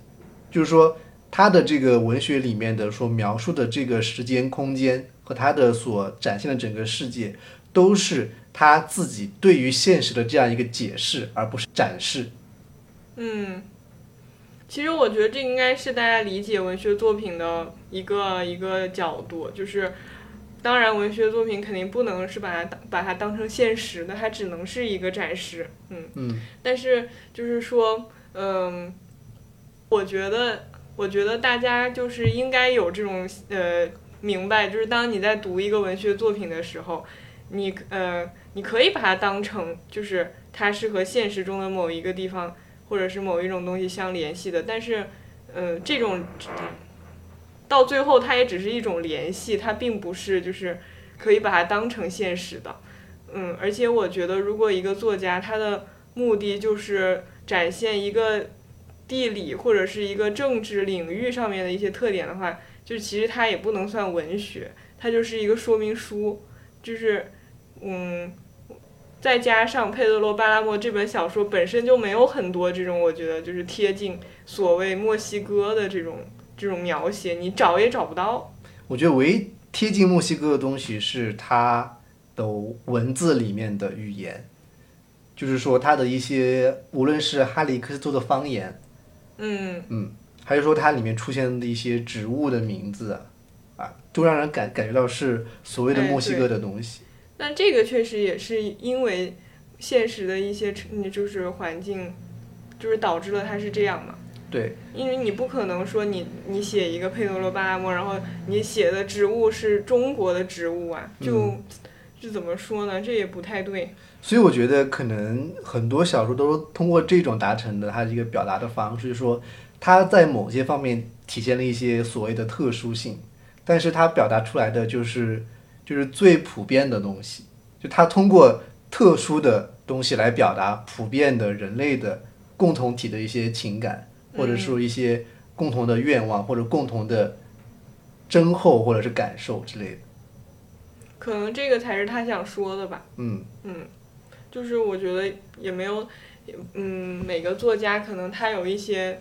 就是说他的这个文学里面的所描述的这个时间空间。和他的所展现的整个世界，都是他自己对于现实的这样一个解释，而不是展示。嗯，其实我觉得这应该是大家理解文学作品的一个一个角度，就是当然文学作品肯定不能是把它当把它当成现实的，它只能是一个展示。嗯嗯。但是就是说，嗯，我觉得我觉得大家就是应该有这种呃。明白，就是当你在读一个文学作品的时候，你呃，你可以把它当成就是它是和现实中的某一个地方或者是某一种东西相联系的，但是，呃，这种到最后它也只是一种联系，它并不是就是可以把它当成现实的，嗯，而且我觉得如果一个作家他的目的就是展现一个地理或者是一个政治领域上面的一些特点的话。就其实它也不能算文学，它就是一个说明书，就是，嗯，再加上佩德罗·巴拉莫这本小说本身就没有很多这种我觉得就是贴近所谓墨西哥的这种这种描写，你找也找不到。我觉得唯一贴近墨西哥的东西是它的文字里面的语言，就是说它的一些无论是哈里克斯多的方言，嗯嗯。还是说它里面出现的一些植物的名字，啊，都让人感感觉到是所谓的墨西哥的东西。那这个确实也是因为现实的一些就是环境，就是导致了它是这样嘛。对。因为你不可能说你你写一个佩德罗巴拉莫，然后你写的植物是中国的植物啊，就就怎么说呢？这也不太对。所以我觉得可能很多小说都是通过这种达成的，它一个表达的方式，就是说。它在某些方面体现了一些所谓的特殊性，但是它表达出来的就是就是最普遍的东西，就它通过特殊的东西来表达普遍的人类的共同体的一些情感，或者说一些共同的愿望或者共同的真后或者是感受之类的。可能这个才是他想说的吧。嗯嗯，就是我觉得也没有，嗯，每个作家可能他有一些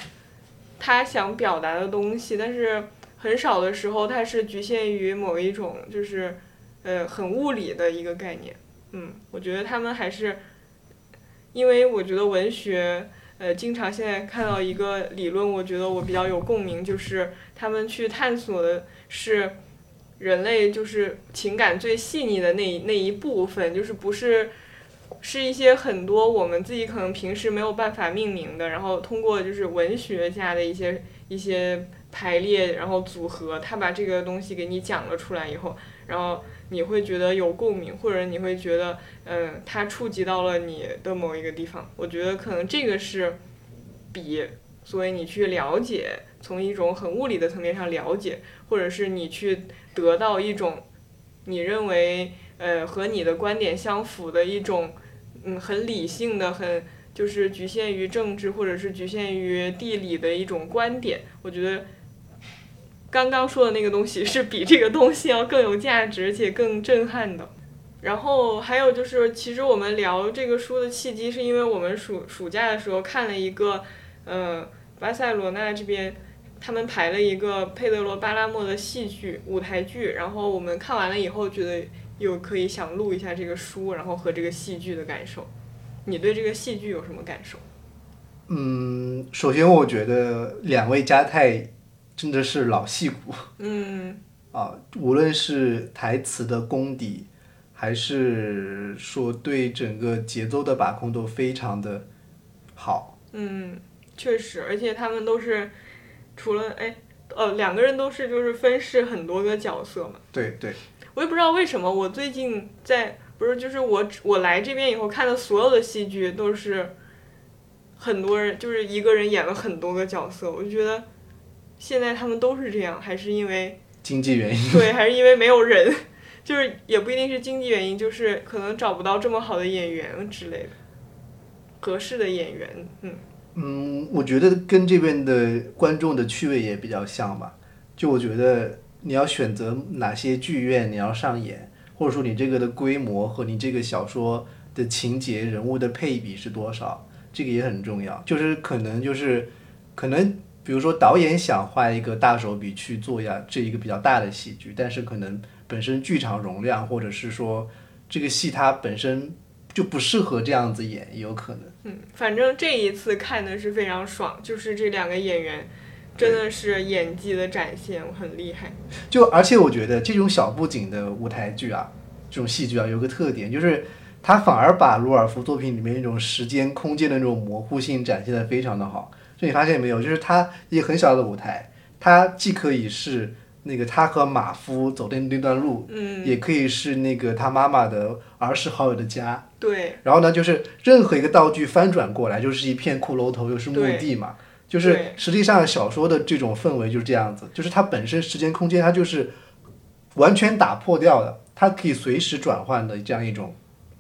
他想表达的东西，但是很少的时候他是局限于某一种就是呃很物理的一个概念。嗯，我觉得他们还是，因为我觉得文学。呃，经常现在看到一个理论，我觉得我比较有共鸣，就是他们去探索的是人类就是情感最细腻的那那一部分，就是不是是一些很多我们自己可能平时没有办法命名的，然后通过就是文学家的一些一些排列，然后组合，他把这个东西给你讲了出来以后，然后你会觉得有共鸣，或者你会觉得。嗯，它触及到了你的某一个地方，我觉得可能这个是比，所以你去了解，从一种很物理的层面上了解，或者是你去得到一种你认为呃和你的观点相符的一种嗯很理性的很就是局限于政治或者是局限于地理的一种观点，我觉得刚刚说的那个东西是比这个东西要更有价值而且更震撼的。然后还有就是，其实我们聊这个书的契机，是因为我们暑暑假的时候看了一个，呃，巴塞罗那这边他们排了一个佩德罗巴拉莫的戏剧舞台剧，然后我们看完了以后，觉得又可以想录一下这个书，然后和这个戏剧的感受。你对这个戏剧有什么感受？嗯，首先我觉得两位加泰真的是老戏骨。嗯。啊，无论是台词的功底。还是说对整个节奏的把控都非常的好。嗯，确实，而且他们都是除了哎，呃，两个人都是就是分饰很多个角色嘛。对对。我也不知道为什么，我最近在不是就是我我来这边以后看的所有的戏剧都是很多人就是一个人演了很多个角色，我就觉得现在他们都是这样，还是因为经济原因？对，还是因为没有人。就是也不一定是经济原因，就是可能找不到这么好的演员之类的，合适的演员，嗯嗯，我觉得跟这边的观众的趣味也比较像吧。就我觉得你要选择哪些剧院你要上演，或者说你这个的规模和你这个小说的情节人物的配比是多少，这个也很重要。就是可能就是可能比如说导演想画一个大手笔去做呀这一个比较大的喜剧，但是可能。本身剧场容量，或者是说这个戏它本身就不适合这样子演，也有可能。嗯，反正这一次看的是非常爽，就是这两个演员真的是演技的展现，很厉害。就而且我觉得这种小布景的舞台剧啊，这种戏剧啊，有个特点，就是它反而把鲁尔夫作品里面那种时间、空间的那种模糊性展现的非常的好。就你发现没有，就是它一个很小的舞台，它既可以是。那个他和马夫走的那段路，嗯，也可以是那个他妈妈的儿时好友的家，对。然后呢，就是任何一个道具翻转过来，就是一片骷髅头，又是墓地嘛。就是实际上小说的这种氛围就是这样子，就是它本身时间空间它就是完全打破掉的，它可以随时转换的这样一种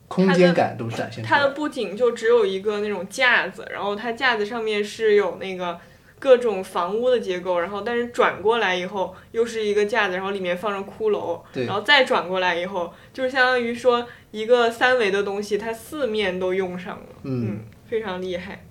空间感都展现出来。它的布景就只有一个那种架子，然后它架子上面是有那个。各种房屋的结构，然后但是转过来以后又是一个架子，然后里面放着骷髅，然后再转过来以后，就是相当于说一个三维的东西，它四面都用上了，嗯，非常厉害。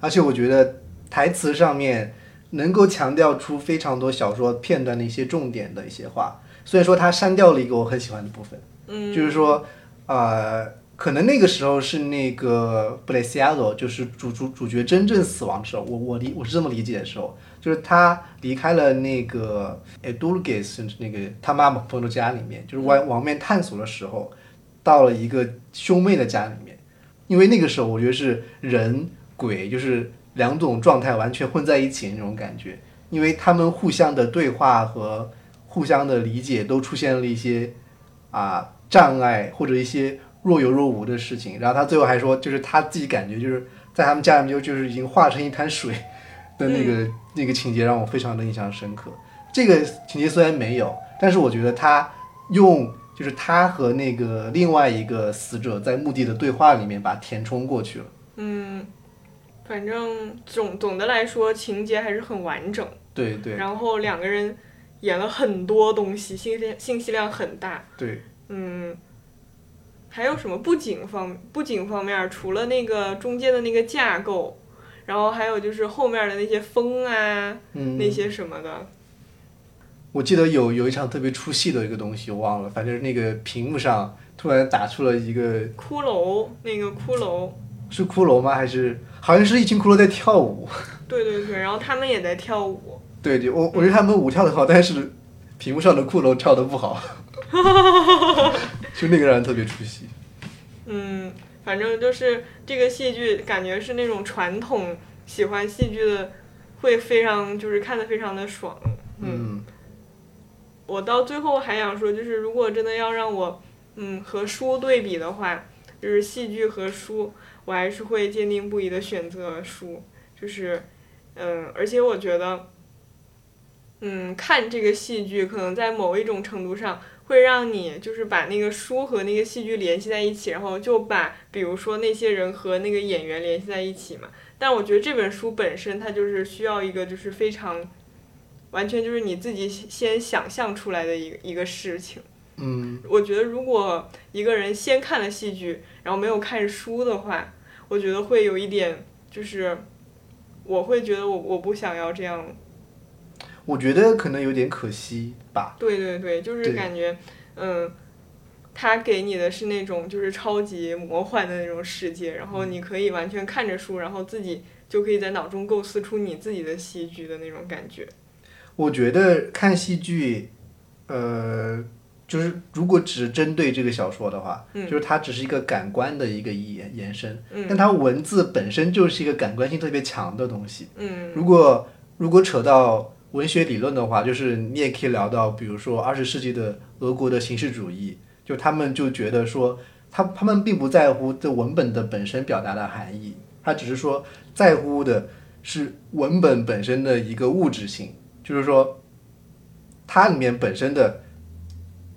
而且我觉得台词上面能够强调出非常多小说片段的一些重点的一些话，所以说他删掉了一个我很喜欢的部分，嗯，就是说，呃。可能那个时候是那个布雷西亚罗，就是主主主角真正死亡的时候，我我理我是这么理解的时候，就是他离开了那个埃杜鲁盖斯那个他妈妈朋友的家里面，就是往往面探索的时候，到了一个兄妹的家里面，因为那个时候我觉得是人鬼就是两种状态完全混在一起那种感觉，因为他们互相的对话和互相的理解都出现了一些啊障碍或者一些。若有若无的事情，然后他最后还说，就是他自己感觉就是在他们家里面就就是已经化成一滩水的那个那个情节，让我非常的印象深刻。这个情节虽然没有，但是我觉得他用就是他和那个另外一个死者在墓地的对话里面把填充过去了。嗯，反正总总的来说情节还是很完整。对对。然后两个人演了很多东西，信息信息量很大。对。嗯，还有什么布景方布景方面，除了那个中间的那个架构，然后还有就是后面的那些风啊，嗯，那些什么的。我记得有有一场特别出戏的一个东西，我忘了，反正那个屏幕上突然打出了一个骷髅，那个骷髅，是骷髅吗？还是好像是一群骷髅在跳舞？对对对，然后他们也在跳舞。对对，我我觉得他们舞跳的好，但是屏幕上的骷髅跳的不好，就那个让人特别出戏。嗯，反正就是这个戏剧，感觉是那种传统喜欢戏剧的，会非常就是看的非常的爽。嗯，我到最后还想说，就是如果真的要让我，嗯，和书对比的话，就是戏剧和书，我还是会坚定不移的选择书。就是，嗯，而且我觉得，嗯，看这个戏剧可能在某一种程度上会让你就是把那个书和那个戏剧联系在一起，然后就把比如说那些人和那个演员联系在一起嘛。但我觉得这本书本身它就是需要一个就是非常。完全就是你自己先想象出来的一个一个事情。嗯，我觉得如果一个人先看了戏剧，然后没有看书的话，我觉得会有一点，就是我会觉得我我不想要这样。我觉得可能有点可惜吧。对对对，就是感觉，嗯，他给你的是那种就是超级魔幻的那种世界，然后你可以完全看着书，然后自己就可以在脑中构思出你自己的戏剧的那种感觉。我觉得看戏剧，呃，就是如果只针对这个小说的话，嗯。就是它只是一个感官的一个延延伸，嗯。但它文字本身就是一个感官性特别强的东西。嗯。如果如果扯到文学理论的话，就是你也可以聊到，比如说二十世纪的俄国的形式主义，就他们就觉得说，他他们并不在乎这文本的本身表达的含义，他只是说在乎的是文本本身的一个物质性，就是说，它里面本身的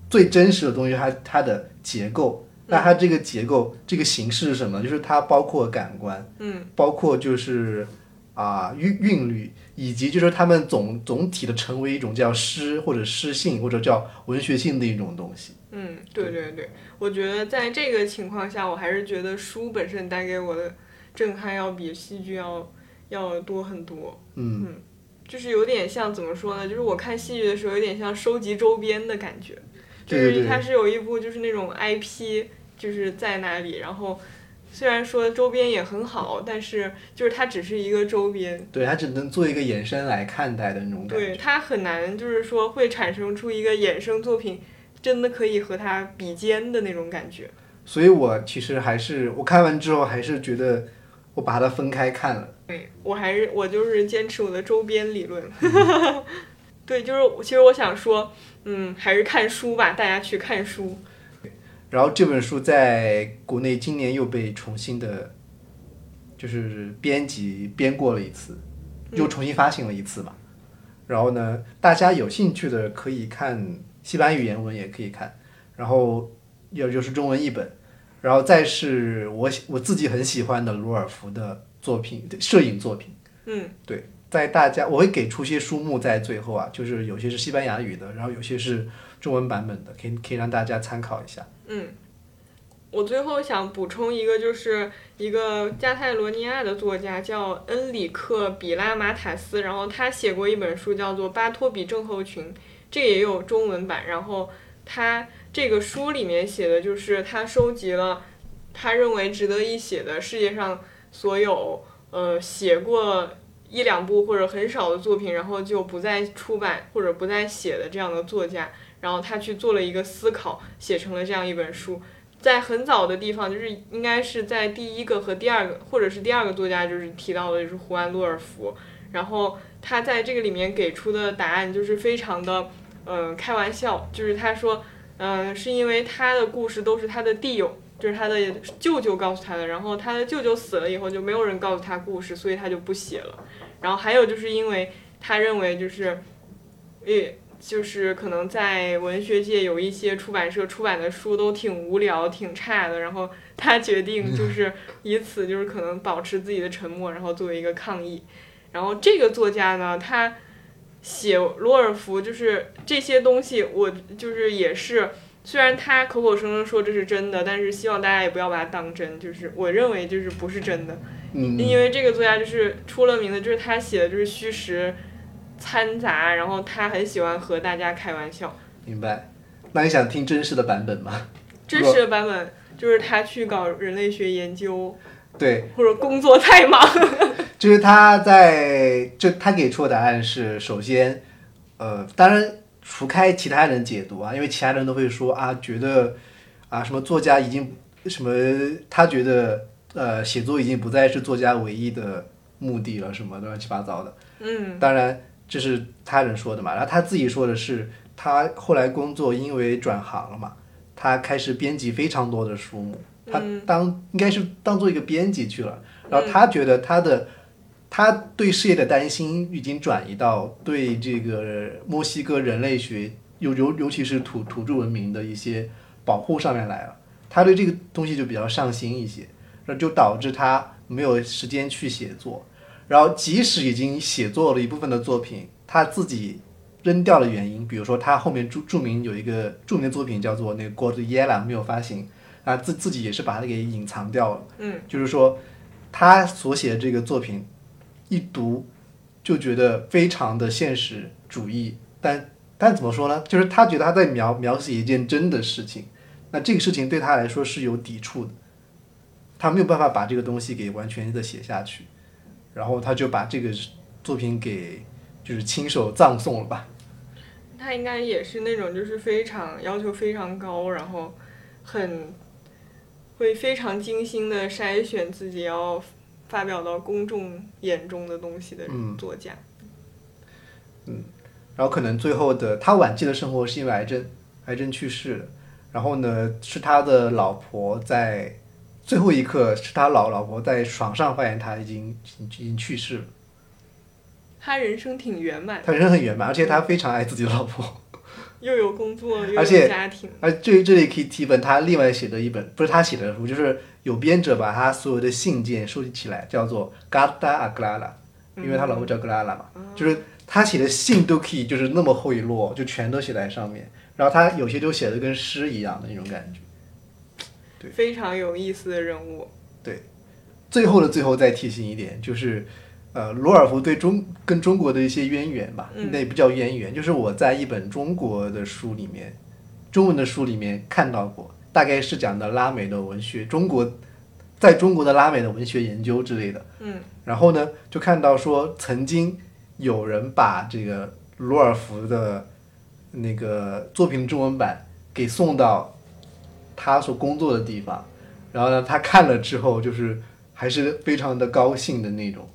最真实的东西，它它的结构。那它这个结构，这个形式是什么？就是它包括感官，嗯包括就是啊韵韵律，以及就是他们总总体的成为一种叫诗或者诗性或者叫文学性的一种东西。嗯，对对对，我觉得在这个情况下，我还是觉得书本身带给我的震撼要比戏剧要要多很多。嗯就是有点像怎么说呢？就是我看戏剧的时候，有点像收集周边的感觉。就是它是有一部就是那种 IP，就是在那里，然后虽然说周边也很好，但是就是它只是一个周边，对，它只能做一个衍生来看待的那种感觉。对它很难就是说会产生出一个衍生作品，真的可以和它比肩的那种感觉。所以我其实还是我看完之后还是觉得我把它分开看了。对我还是我就是坚持我的周边理论。对，就是其实我想说，嗯，还是看书吧，大家去看书。然后这本书在国内今年又被重新的，就是编辑编过了一次，又重新发行了一次嘛。然后呢，大家有兴趣的可以看西班牙语原文，也可以看。然后要就是中文译本，然后再是我喜我自己很喜欢的罗尔福的作品，摄影作品。嗯在大家我会给出些书目在最后啊，就是有些是西班牙语的，然后有些是中文版本的，可以可以让大家参考一下。嗯，我最后想补充一个，就是一个加泰罗尼亚的作家叫恩里克·比拉马塔斯，然后他写过一本书叫做《巴托比症候群》，这也有中文版。然后他这个书里面写的就是他收集了他认为值得一写的世界上所有呃写过一两部或者很少的作品，然后就不再出版或者不再写的这样的作家。然后他去做了一个思考，写成了这样一本书。在很早的地方，就是应该是在第一个和第二个，或者是第二个作家，就是提到的就是胡安·洛尔福。然后他在这个里面给出的答案就是非常的，嗯、开玩笑，就是他说，嗯、是因为他的故事都是他的弟友，就是他的舅舅告诉他的，然后他的舅舅死了以后就没有人告诉他故事，所以他就不写了。然后还有就是因为他认为就是，呃，就是可能在文学界有一些出版社出版的书都挺无聊、挺差的，然后他决定 就是以此就是可能保持自己的沉默，然后作为一个抗议。然后这个作家呢，他写罗尔福就是这些东西，我就是也是虽然他口口声声说这是真的，但是希望大家也不要把它当真。就是我认为就是不是真的，嗯，因为这个作家就是出了名的，就是他写的就是虚实掺杂，然后他很喜欢和大家开玩笑。明白。那你想听真实的版本吗？真实的版本就是他去搞人类学研究，对，或者工作太忙。就是他在就他给出的答案是，首先，呃，当然除开其他人解读啊，因为其他人都会说啊，觉得啊什么作家已经什么，他觉得呃写作已经不再是作家唯一的目的了，什么乱七八糟的。嗯，当然这是他人说的嘛，然后他自己说的是，他后来工作因为转行了嘛，他开始编辑非常多的书目，他当应该是当做一个编辑去了，然后他觉得他的。他对事业的担心已经转移到对这个墨西哥人类学，尤尤尤其是土土著文明的一些保护上面来了。他对这个东西就比较上心一些，那就导致他没有时间去写作。然后即使已经写作了一部分的作品，他自己扔掉的原因，比如说他后面著著名有一个著名的作品叫做那个《God Yella》没有发行，啊自自己也是把它给隐藏掉了。嗯，就是说他所写的这个作品。一读就觉得非常的现实主义，但但怎么说呢？就是他觉得他在描描写一件真的事情，那这个事情对他来说是有抵触的，他没有办法把这个东西给完全的写下去，然后他就把这个作品给就是亲手葬送了吧。他应该也是那种就是非常要求非常高，然后很会非常精心的筛选自己要。发表到公众眼中的东西的作家，嗯，然后可能最后的他晚期的生活是因为癌症，癌症去世了。然后呢，是他的老婆在最后一刻，是他老老婆在床上发现他已经已经去世了。他人生挺圆满，他人生很圆满，而且他非常爱自己的老婆。又有工作，又有家庭。而这这里可以提本他另外写的一本，不是他写的书，就是有编者把他所有的信件收集起来，叫做《Gata Aglala》，因为他老婆叫格拉拉嘛，就是他写的信都可以就是那么厚一摞，就全都写在上面。然后他有些就写的跟诗一样的那种感觉，对，非常有意思的人物。对，最后的最后再提醒一点，就是。呃，罗尔福对中跟中国的一些渊源吧，那也不叫渊源，就是我在一本中国的书里面，中文的书里面看到过，大概是讲的拉美的文学，中国在中国的拉美的文学研究之类的。嗯，然后呢，就看到说曾经有人把这个罗尔福的那个作品中文版给送到他所工作的地方，然后呢，他看了之后就是还是非常的高兴的那种。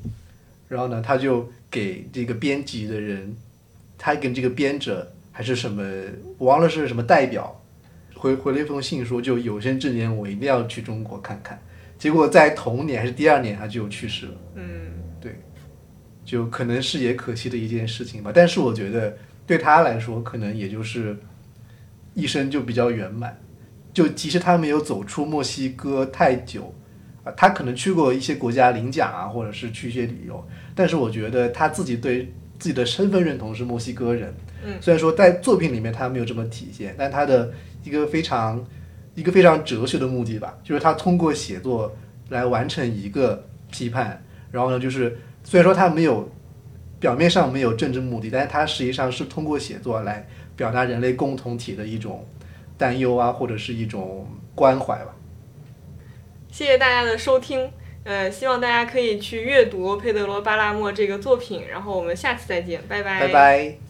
然后呢，他就给这个编辑的人，他跟这个编者还是什么，忘了是什么代表，回回了一封信说，就有生之年我一定要去中国看看。结果在同年还是第二年他就去世了。嗯，对，就可能是也可惜的一件事情吧。但是我觉得对他来说，可能也就是一生就比较圆满。就即使他没有走出墨西哥太久。啊，他可能去过一些国家领奖啊，或者是去一些旅游，但是我觉得他自己对自己的身份认同是墨西哥人。嗯，虽然说在作品里面他没有这么体现，但他的一个非常一个非常哲学的目的吧，就是他通过写作来完成一个批判。然后呢，就是虽然说他没有表面上没有政治目的，但是他实际上是通过写作来表达人类共同体的一种担忧啊，或者是一种关怀吧。谢谢大家的收听，呃，希望大家可以去阅读佩德罗·巴拉莫这个作品，然后我们下次再见，拜拜。拜拜。